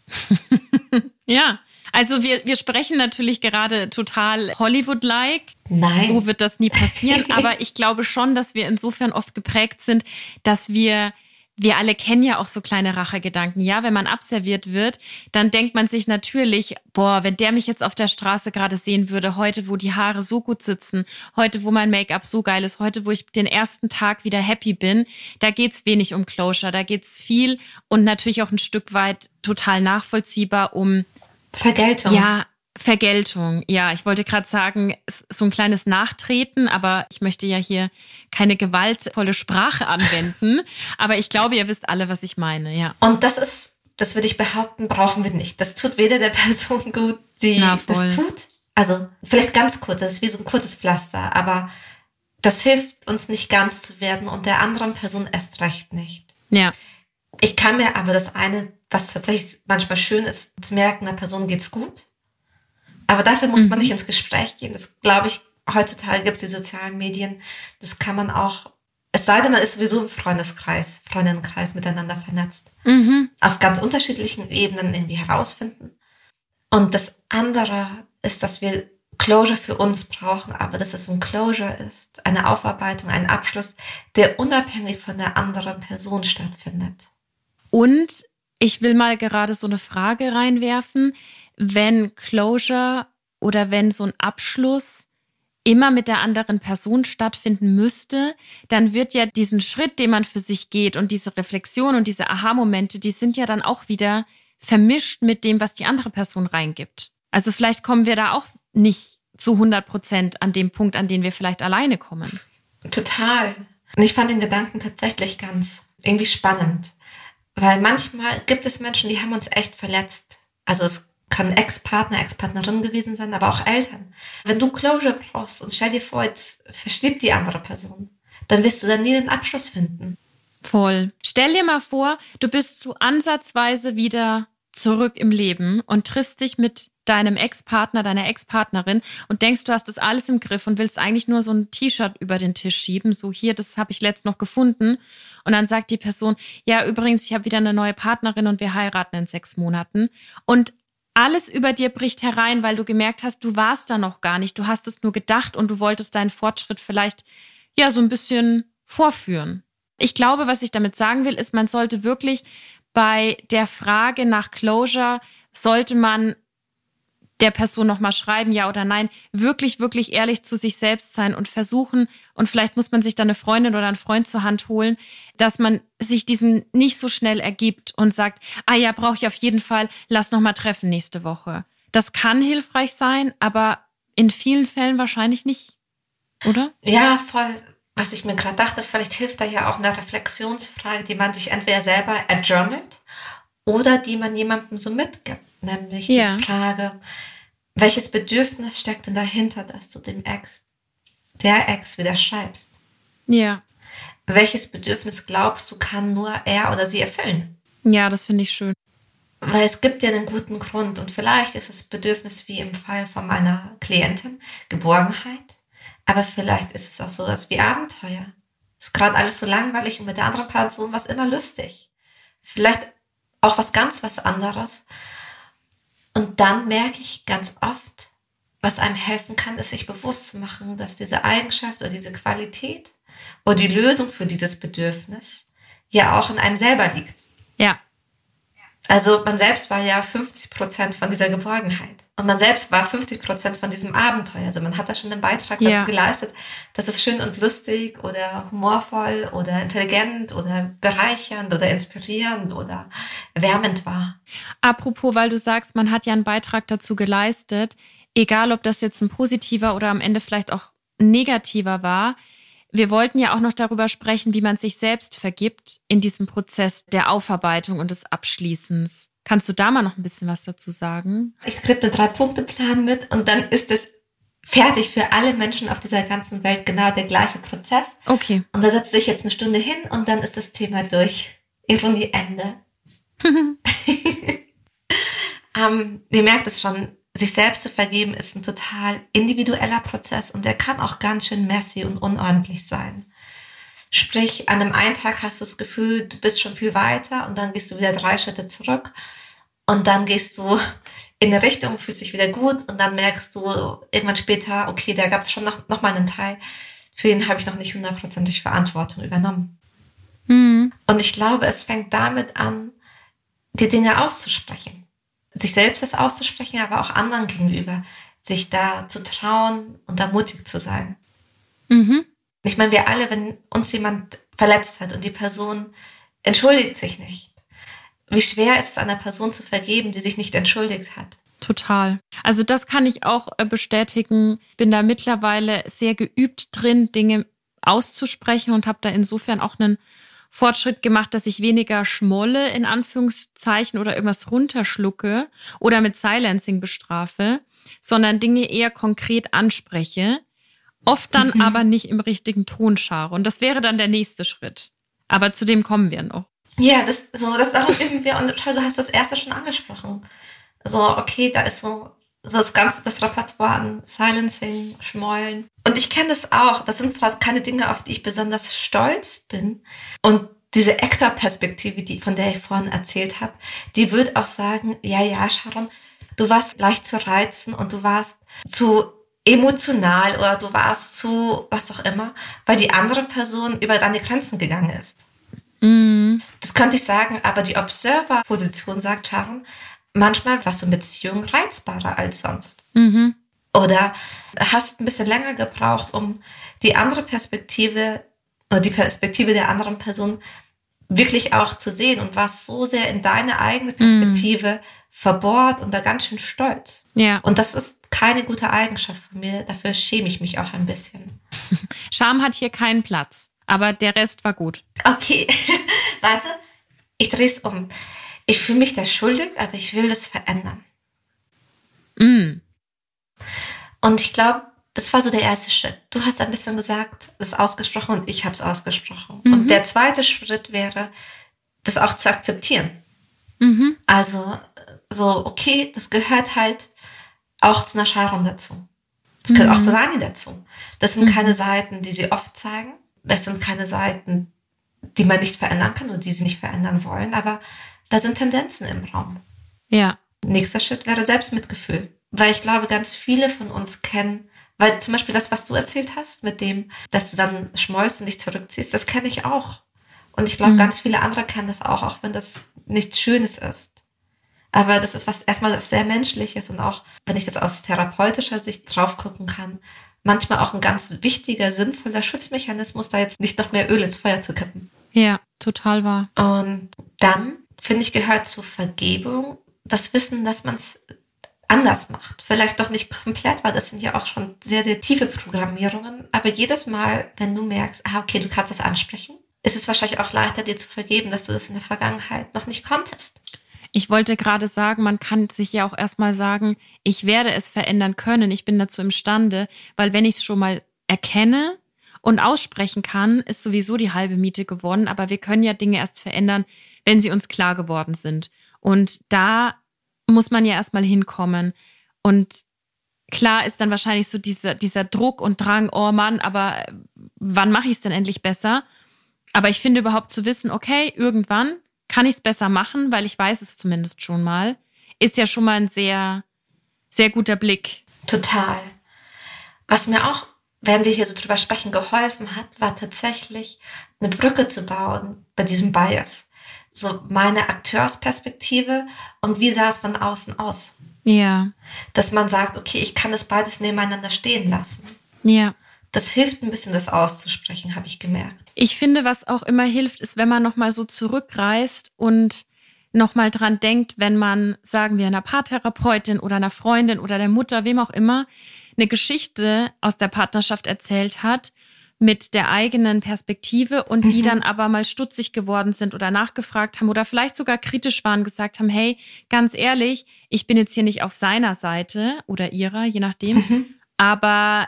[LAUGHS]
ja, Also wir, wir sprechen natürlich gerade total Hollywood-like.
Nein.
So wird das nie passieren. [LAUGHS] aber ich glaube schon, dass wir insofern oft geprägt sind, dass wir wir alle kennen ja auch so kleine Rachegedanken. Ja, wenn man abserviert wird, dann denkt man sich natürlich, boah, wenn der mich jetzt auf der Straße gerade sehen würde, heute, wo die Haare so gut sitzen, heute, wo mein Make-up so geil ist, heute, wo ich den ersten Tag wieder happy bin, da geht's wenig um Closure, da geht's viel und natürlich auch ein Stück weit total nachvollziehbar um
Vergeltung.
Ja, Vergeltung, ja, ich wollte gerade sagen, so ein kleines Nachtreten, aber ich möchte ja hier keine gewaltvolle Sprache anwenden. [LAUGHS] aber ich glaube, ihr wisst alle, was ich meine, ja.
Und das ist, das würde ich behaupten, brauchen wir nicht. Das tut weder der [LAUGHS] Person gut, die Na, das tut. Also vielleicht ganz kurz, das ist wie so ein kurzes Pflaster, aber das hilft uns nicht ganz zu werden und der anderen Person erst recht nicht.
Ja.
Ich kann mir aber das eine, was tatsächlich manchmal schön ist, zu merken, der Person geht's gut aber dafür muss mhm. man nicht ins Gespräch gehen. Das glaube ich, heutzutage gibt es die sozialen Medien. Das kann man auch, es sei denn, man ist sowieso im Freundeskreis, Freundinnenkreis miteinander vernetzt. Mhm. Auf ganz unterschiedlichen Ebenen irgendwie herausfinden. Und das andere ist, dass wir Closure für uns brauchen, aber dass es ein Closure ist, eine Aufarbeitung, ein Abschluss, der unabhängig von der anderen Person stattfindet.
Und ich will mal gerade so eine Frage reinwerfen wenn Closure oder wenn so ein Abschluss immer mit der anderen Person stattfinden müsste, dann wird ja diesen Schritt, den man für sich geht und diese Reflexion und diese Aha-Momente, die sind ja dann auch wieder vermischt mit dem, was die andere Person reingibt. Also vielleicht kommen wir da auch nicht zu 100 Prozent an dem Punkt, an den wir vielleicht alleine kommen.
Total. Und ich fand den Gedanken tatsächlich ganz irgendwie spannend, weil manchmal gibt es Menschen, die haben uns echt verletzt. Also es kann Ex-Partner, Ex-Partnerin gewesen sein, aber auch Eltern. Wenn du Closure brauchst und stell dir vor, jetzt verstirbt die andere Person, dann wirst du dann nie den Abschluss finden.
Voll. Stell dir mal vor, du bist so ansatzweise wieder zurück im Leben und triffst dich mit deinem Ex-Partner, deiner Ex-Partnerin und denkst, du hast das alles im Griff und willst eigentlich nur so ein T-Shirt über den Tisch schieben, so hier, das habe ich letzt noch gefunden. Und dann sagt die Person, ja, übrigens, ich habe wieder eine neue Partnerin und wir heiraten in sechs Monaten. Und alles über dir bricht herein, weil du gemerkt hast, du warst da noch gar nicht. Du hast es nur gedacht und du wolltest deinen Fortschritt vielleicht ja so ein bisschen vorführen. Ich glaube, was ich damit sagen will, ist, man sollte wirklich bei der Frage nach Closure sollte man der Person nochmal schreiben, ja oder nein, wirklich, wirklich ehrlich zu sich selbst sein und versuchen, und vielleicht muss man sich dann eine Freundin oder einen Freund zur Hand holen, dass man sich diesem nicht so schnell ergibt und sagt, ah ja, brauche ich auf jeden Fall, lass nochmal treffen nächste Woche. Das kann hilfreich sein, aber in vielen Fällen wahrscheinlich nicht, oder?
Ja, voll. Was ich mir gerade dachte, vielleicht hilft da ja auch eine Reflexionsfrage, die man sich entweder selber erjournalt oder die man jemandem so mitgibt nämlich ja. die Frage, welches Bedürfnis steckt denn dahinter, dass du dem Ex, der Ex wieder schreibst?
Ja.
Welches Bedürfnis glaubst du, kann nur er oder sie erfüllen?
Ja, das finde ich schön.
Weil es gibt ja einen guten Grund und vielleicht ist das Bedürfnis wie im Fall von meiner Klientin Geborgenheit, aber vielleicht ist es auch so was wie Abenteuer. Ist gerade alles so langweilig und mit der anderen Person was immer lustig. Vielleicht auch was ganz was anderes, und dann merke ich ganz oft, was einem helfen kann, ist sich bewusst zu machen, dass diese Eigenschaft oder diese Qualität oder die Lösung für dieses Bedürfnis ja auch in einem selber liegt.
Ja.
Also man selbst war ja 50 Prozent von dieser Geborgenheit. Und man selbst war 50 Prozent von diesem Abenteuer. Also man hat da schon einen Beitrag ja. dazu geleistet, dass es schön und lustig oder humorvoll oder intelligent oder bereichernd oder inspirierend oder wärmend war.
Apropos, weil du sagst, man hat ja einen Beitrag dazu geleistet, egal ob das jetzt ein positiver oder am Ende vielleicht auch negativer war. Wir wollten ja auch noch darüber sprechen, wie man sich selbst vergibt in diesem Prozess der Aufarbeitung und des Abschließens. Kannst du da mal noch ein bisschen was dazu sagen?
Ich kriege einen Drei-Punkte-Plan mit und dann ist es fertig für alle Menschen auf dieser ganzen Welt genau der gleiche Prozess.
Okay.
Und da setzt sich jetzt eine Stunde hin und dann ist das Thema durch. Ironie Ende. [LAUGHS] ähm, ihr merkt es schon, sich selbst zu vergeben ist ein total individueller Prozess und der kann auch ganz schön messy und unordentlich sein. Sprich, an einem einen Tag hast du das Gefühl, du bist schon viel weiter und dann gehst du wieder drei Schritte zurück und dann gehst du in eine Richtung, fühlt sich wieder gut und dann merkst du irgendwann später, okay, da gab es schon noch, noch mal einen Teil, für den habe ich noch nicht hundertprozentig Verantwortung übernommen. Mhm. Und ich glaube, es fängt damit an, die Dinge auszusprechen. Sich selbst das auszusprechen, aber auch anderen gegenüber. Sich da zu trauen und da mutig zu sein. Mhm. Ich meine, wir alle, wenn uns jemand verletzt hat und die Person entschuldigt sich nicht, wie schwer ist es einer Person zu vergeben, die sich nicht entschuldigt hat?
Total. Also das kann ich auch äh, bestätigen. Bin da mittlerweile sehr geübt drin, Dinge auszusprechen und habe da insofern auch einen Fortschritt gemacht, dass ich weniger schmolle in Anführungszeichen oder irgendwas runterschlucke oder mit Silencing bestrafe, sondern Dinge eher konkret anspreche, oft dann mhm. aber nicht im richtigen Ton schare. Und das wäre dann der nächste Schritt. Aber zu dem kommen wir noch.
Ja, das, so, das darum üben wir und du hast das erste schon angesprochen. So, okay, da ist so, so das ganze, das Repertoire an Silencing, Schmollen. Und ich kenne das auch. Das sind zwar keine Dinge, auf die ich besonders stolz bin. Und diese Actor-Perspektive, die, von der ich vorhin erzählt habe, die wird auch sagen, ja, ja, Sharon, du warst leicht zu reizen und du warst zu emotional oder du warst zu was auch immer, weil die andere Person über deine Grenzen gegangen ist. Mhm. Das könnte ich sagen, aber die Observer-Position sagt Sharon, manchmal warst du in Beziehung reizbarer als sonst. Mhm. Oder hast ein bisschen länger gebraucht, um die andere Perspektive oder die Perspektive der anderen Person wirklich auch zu sehen und warst so sehr in deine eigene mhm. Perspektive mhm. verbohrt und da ganz schön stolz. Ja. Und das ist keine gute Eigenschaft von mir. Dafür schäme ich mich auch ein bisschen. [LAUGHS]
Scham hat hier keinen Platz. Aber der Rest war gut.
Okay, [LAUGHS] warte, ich drehe es um. Ich fühle mich da schuldig, aber ich will das verändern. Mm. Und ich glaube, das war so der erste Schritt. Du hast ein bisschen gesagt, das ausgesprochen und ich habe es ausgesprochen. Mhm. Und der zweite Schritt wäre, das auch zu akzeptieren. Mhm. Also so, okay, das gehört halt auch zu einer Scheidung dazu. Das gehört mhm. auch zu Sani dazu. Das sind mhm. keine Seiten, die sie oft zeigen das sind keine Seiten, die man nicht verändern kann und die sie nicht verändern wollen, aber da sind Tendenzen im Raum.
Ja.
Nächster Schritt wäre Selbstmitgefühl, weil ich glaube, ganz viele von uns kennen, weil zum Beispiel das, was du erzählt hast, mit dem, dass du dann schmollst und dich zurückziehst, das kenne ich auch. Und ich glaube, mhm. ganz viele andere kennen das auch, auch wenn das nichts Schönes ist. Aber das ist was erstmal sehr Menschliches und auch, wenn ich das aus therapeutischer Sicht drauf gucken kann, manchmal auch ein ganz wichtiger, sinnvoller Schutzmechanismus, da jetzt nicht noch mehr Öl ins Feuer zu kippen.
Ja, total wahr.
Und dann, finde ich, gehört zur Vergebung das Wissen, dass man es anders macht. Vielleicht doch nicht komplett, weil das sind ja auch schon sehr, sehr tiefe Programmierungen. Aber jedes Mal, wenn du merkst, ah, okay, du kannst das ansprechen, ist es wahrscheinlich auch leichter, dir zu vergeben, dass du das in der Vergangenheit noch nicht konntest.
Ich wollte gerade sagen, man kann sich ja auch erstmal sagen, ich werde es verändern können, ich bin dazu imstande, weil wenn ich es schon mal erkenne und aussprechen kann, ist sowieso die halbe Miete gewonnen, aber wir können ja Dinge erst verändern, wenn sie uns klar geworden sind. Und da muss man ja erstmal hinkommen. Und klar ist dann wahrscheinlich so dieser, dieser Druck und Drang, oh Mann, aber wann mache ich es denn endlich besser? Aber ich finde überhaupt zu wissen, okay, irgendwann kann ich es besser machen, weil ich weiß es zumindest schon mal, ist ja schon mal ein sehr, sehr guter Blick.
Total. Was mir auch, während wir hier so drüber sprechen, geholfen hat, war tatsächlich eine Brücke zu bauen bei diesem Bias. So meine Akteursperspektive und wie sah es von außen aus.
Ja.
Dass man sagt, okay, ich kann das beides nebeneinander stehen lassen.
Ja
das hilft ein bisschen, das auszusprechen, habe ich gemerkt.
Ich finde, was auch immer hilft, ist, wenn man nochmal so zurückreist und nochmal dran denkt, wenn man, sagen wir, einer Paartherapeutin oder einer Freundin oder der Mutter, wem auch immer, eine Geschichte aus der Partnerschaft erzählt hat mit der eigenen Perspektive und die mhm. dann aber mal stutzig geworden sind oder nachgefragt haben oder vielleicht sogar kritisch waren, gesagt haben, hey, ganz ehrlich, ich bin jetzt hier nicht auf seiner Seite oder ihrer, je nachdem, mhm. aber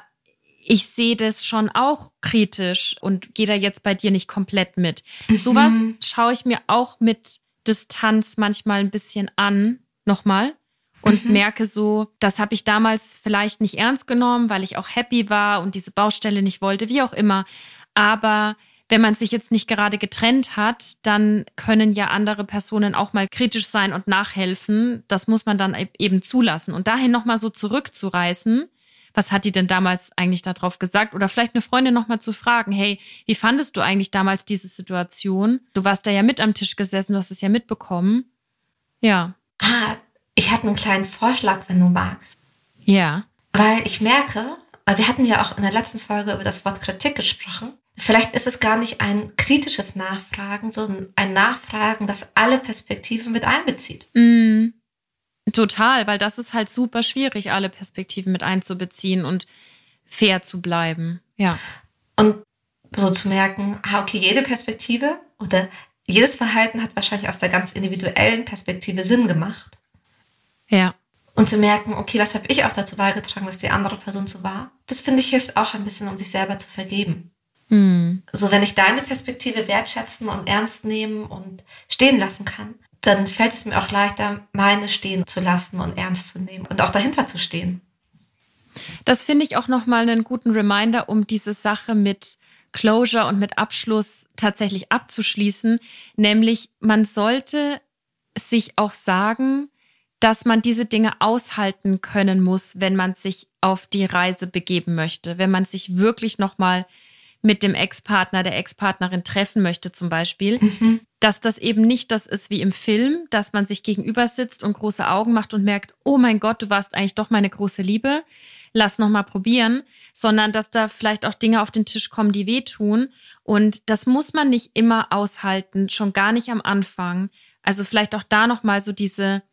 ich sehe das schon auch kritisch und gehe da jetzt bei dir nicht komplett mit. Mhm. Sowas schaue ich mir auch mit Distanz manchmal ein bisschen an, nochmal, und mhm. merke so, das habe ich damals vielleicht nicht ernst genommen, weil ich auch happy war und diese Baustelle nicht wollte, wie auch immer. Aber wenn man sich jetzt nicht gerade getrennt hat, dann können ja andere Personen auch mal kritisch sein und nachhelfen. Das muss man dann e-, eben zulassen. Und dahin nochmal so zurückzureißen, was hat die denn damals eigentlich darauf gesagt? Oder vielleicht eine Freundin nochmal zu fragen, hey, wie fandest du eigentlich damals diese Situation? Du warst da ja mit am Tisch gesessen, du hast es ja mitbekommen. Ja.
Ah, ich habe einen kleinen Vorschlag, wenn du magst.
Ja.
Weil ich merke, weil wir hatten ja auch in der letzten Folge über das Wort Kritik gesprochen. Vielleicht ist es gar nicht ein kritisches Nachfragen, sondern ein Nachfragen, das alle Perspektiven mit einbezieht.
Mm, total, weil das ist halt super schwierig, alle Perspektiven mit einzubeziehen und fair zu bleiben. Ja.
Und so zu merken, ah, okay, jede Perspektive oder jedes Verhalten hat wahrscheinlich aus der ganz individuellen Perspektive Sinn gemacht.
Ja.
Und zu merken, okay, was habe ich auch dazu beigetragen, dass die andere Person so war? Das finde ich hilft auch ein bisschen, um sich selber zu vergeben.
Mhm.
So, wenn ich deine Perspektive wertschätzen und ernst nehmen und stehen lassen kann, dann fällt es mir auch leichter, meine stehen zu lassen und ernst zu nehmen und auch dahinter zu stehen.
Das finde ich auch nochmal einen guten Reminder, um diese Sache mit Closure und mit Abschluss tatsächlich abzuschließen. Nämlich, man sollte sich auch sagen, dass man diese Dinge aushalten können muss, wenn man sich auf die Reise begeben möchte, wenn man sich wirklich nochmal mit dem Ex-Partner, der Ex-Partnerin treffen möchte zum Beispiel, mhm. dass das eben nicht das ist wie im Film, dass man sich gegenüber sitzt und große Augen macht und merkt, oh mein Gott, du warst eigentlich doch meine große Liebe, lass noch mal probieren, sondern dass da vielleicht auch Dinge auf den Tisch kommen, die wehtun und das muss man nicht immer aushalten, schon gar nicht am Anfang. Also vielleicht auch da noch mal so diese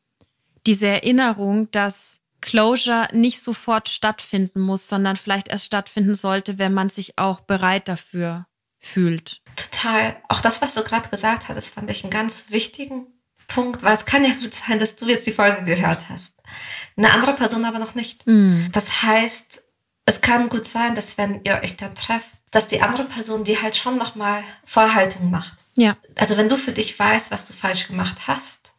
diese Erinnerung, dass Closure nicht sofort stattfinden muss, sondern vielleicht erst stattfinden sollte, wenn man sich auch bereit dafür fühlt.
Total. Auch das, was du gerade gesagt hast, fand ich einen ganz wichtigen Punkt, weil es kann ja gut sein, dass du jetzt die Folge gehört hast. Eine andere Person aber noch nicht.
Mm.
Das heißt, es kann gut sein, dass wenn ihr euch dann trefft, dass die andere Person dir halt schon nochmal Vorhaltung macht.
Ja.
Also wenn du für dich weißt, was du falsch gemacht hast,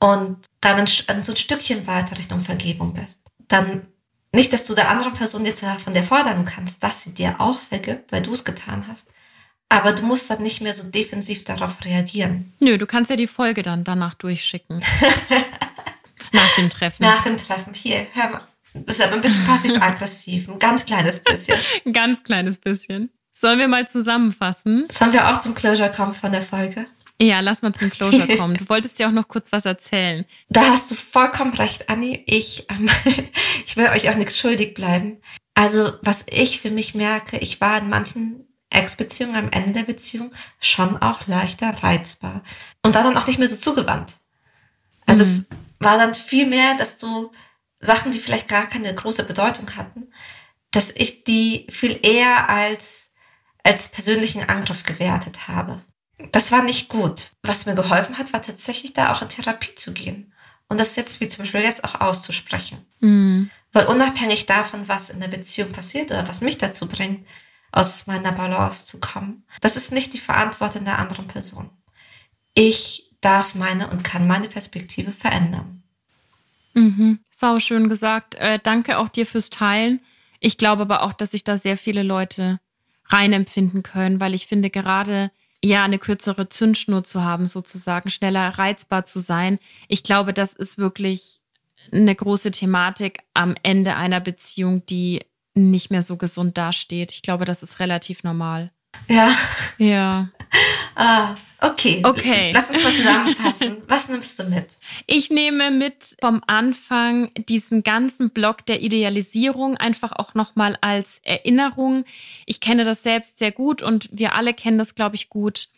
und dann ein, so ein Stückchen weiter Richtung Vergebung bist, dann nicht, dass du der anderen Person jetzt von der fordern kannst, dass sie dir auch vergibt, weil du es getan hast, aber du musst dann nicht mehr so defensiv darauf reagieren.
Nö, du kannst ja die Folge dann danach durchschicken. [LAUGHS] Nach dem Treffen.
Nach dem Treffen. Hier, hör mal. Du bist aber ein bisschen passiv-aggressiv. Ein ganz kleines bisschen. [LAUGHS]
ein ganz kleines bisschen. Sollen wir mal zusammenfassen?
Sollen wir auch zum Closure kommen von der Folge?
Ja, lass mal zum Closure [LAUGHS] kommen. Du wolltest ja auch noch kurz was erzählen.
Da hast du vollkommen recht, Anni. Ich, ähm, [LAUGHS] ich will euch auch nichts schuldig bleiben. Also, was ich für mich merke, ich war in manchen Ex-Beziehungen am Ende der Beziehung schon auch leichter reizbar. Und war dann auch nicht mehr so zugewandt. Also mhm. es war dann viel mehr, dass du Sachen, die vielleicht gar keine große Bedeutung hatten, dass ich die viel eher als, als persönlichen Angriff gewertet habe das war nicht gut. Was mir geholfen hat, war tatsächlich da auch in Therapie zu gehen. Und das jetzt, wie zum Beispiel jetzt auch auszusprechen.
Mhm.
Weil unabhängig davon, was in der Beziehung passiert oder was mich dazu bringt, aus meiner Balance zu kommen, das ist nicht die Verantwortung der anderen Person. Ich darf meine und kann meine Perspektive verändern.
Mhm. Sau schön gesagt. Äh, danke auch dir fürs Teilen. Ich glaube aber auch, dass sich da sehr viele Leute reinempfinden können, weil ich finde gerade ja, eine kürzere Zündschnur zu haben, sozusagen, schneller reizbar zu sein. Ich glaube, das ist wirklich eine große Thematik am Ende einer Beziehung, die nicht mehr so gesund dasteht. Ich glaube, das ist relativ normal.
Ja.
Ja.
ah, okay.
Okay.
Lass uns mal zusammenfassen. Was nimmst du mit?
Ich nehme mit vom Anfang diesen ganzen Block der Idealisierung einfach auch nochmal als Erinnerung. Ich kenne das selbst sehr gut und wir alle kennen das, glaube ich, gut.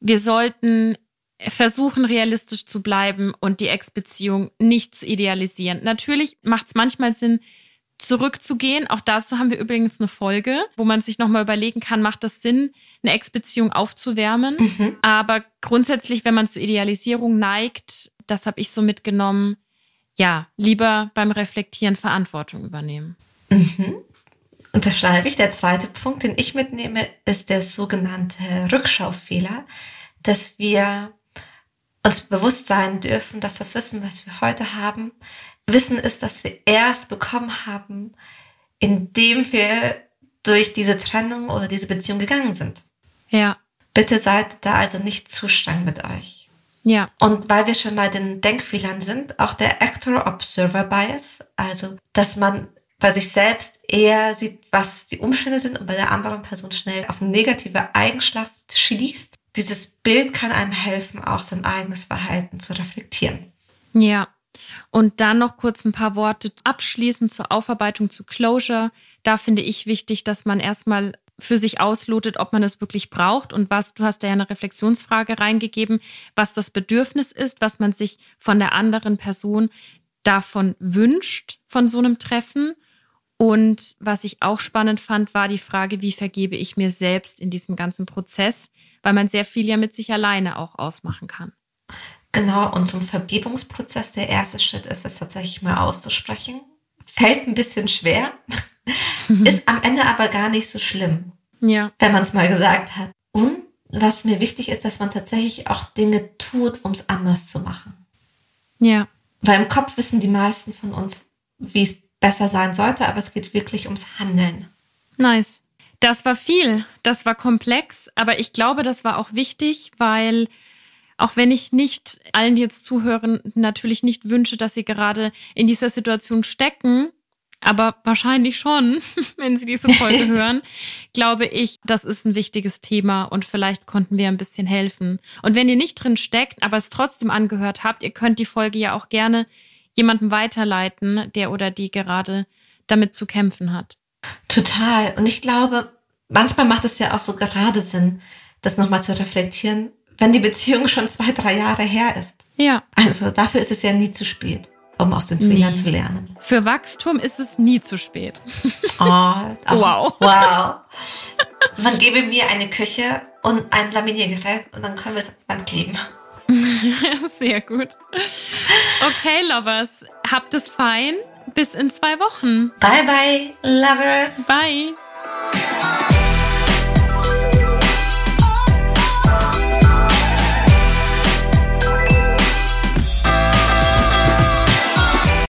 Wir sollten versuchen, realistisch zu bleiben und die Ex-Beziehung nicht zu idealisieren. Natürlich macht es manchmal Sinn, zurückzugehen. Auch dazu haben wir übrigens eine Folge, wo man sich nochmal überlegen kann, macht das Sinn, eine Ex-Beziehung aufzuwärmen? Mhm. Aber grundsätzlich, wenn man zur Idealisierung neigt, das habe ich so mitgenommen, ja, lieber beim Reflektieren Verantwortung übernehmen.
Mhm. Unterschreibe ich. Der zweite Punkt, den ich mitnehme, ist der sogenannte Rückschaufehler, dass wir uns bewusst sein dürfen, dass das Wissen, was wir heute haben, Wissen ist, dass wir erst bekommen haben, indem wir durch diese Trennung oder diese Beziehung gegangen sind.
Ja.
Bitte seid da also nicht zu streng mit euch.
Ja.
Und weil wir schon bei den Denkfehlern sind, auch der Actor-Observer-Bias, also dass man bei sich selbst eher sieht, was die Umstände sind und bei der anderen Person schnell auf eine negative Eigenschaft schließt. Dieses Bild kann einem helfen, auch sein eigenes Verhalten zu reflektieren.
Ja. Und dann noch kurz ein paar Worte abschließend zur Aufarbeitung, zu Closure. Da finde ich wichtig, dass man erstmal für sich auslotet, ob man es wirklich braucht und was, du hast da ja eine Reflexionsfrage reingegeben, was das Bedürfnis ist, was man sich von der anderen Person davon wünscht, von so einem Treffen und was ich auch spannend fand, war die Frage, wie vergebe ich mir selbst in diesem ganzen Prozess, weil man sehr viel ja mit sich alleine auch ausmachen kann.
Genau, und zum Vergebungsprozess, der erste Schritt ist es tatsächlich mal auszusprechen. Fällt ein bisschen schwer, ist am Ende aber gar nicht so schlimm,
ja.
wenn man es mal gesagt hat. Und was mir wichtig ist, dass man tatsächlich auch Dinge tut, um es anders zu machen.
Ja.
Weil im Kopf wissen die meisten von uns, wie es besser sein sollte, aber es geht wirklich ums Handeln.
Nice. Das war viel, das war komplex, aber ich glaube, das war auch wichtig, weil auch wenn ich nicht allen, die jetzt zuhören, natürlich nicht wünsche, dass sie gerade in dieser Situation stecken, aber wahrscheinlich schon, [LAUGHS] wenn sie diese Folge [LAUGHS] hören, glaube ich, das ist ein wichtiges Thema und vielleicht konnten wir ein bisschen helfen. Und wenn ihr nicht drin steckt, aber es trotzdem angehört habt, ihr könnt die Folge ja auch gerne jemandem weiterleiten, der oder die gerade damit zu kämpfen hat.
Total. Und ich glaube, manchmal macht es ja auch so gerade Sinn, das nochmal zu reflektieren, wenn die Beziehung schon zwei, drei Jahre her ist.
Ja.
Also dafür ist es ja nie zu spät, um aus den Fehlern nie. zu lernen.
Für Wachstum ist es nie zu spät.
Oh, oh, [LAUGHS] wow. Wow. Man gebe mir eine Küche und ein Laminiergerät und dann können wir es an die Wand kleben. [LAUGHS]
Sehr gut. Okay, Lovers, habt es fein. Bis in zwei Wochen.
Bye, bye, Lovers.
Bye.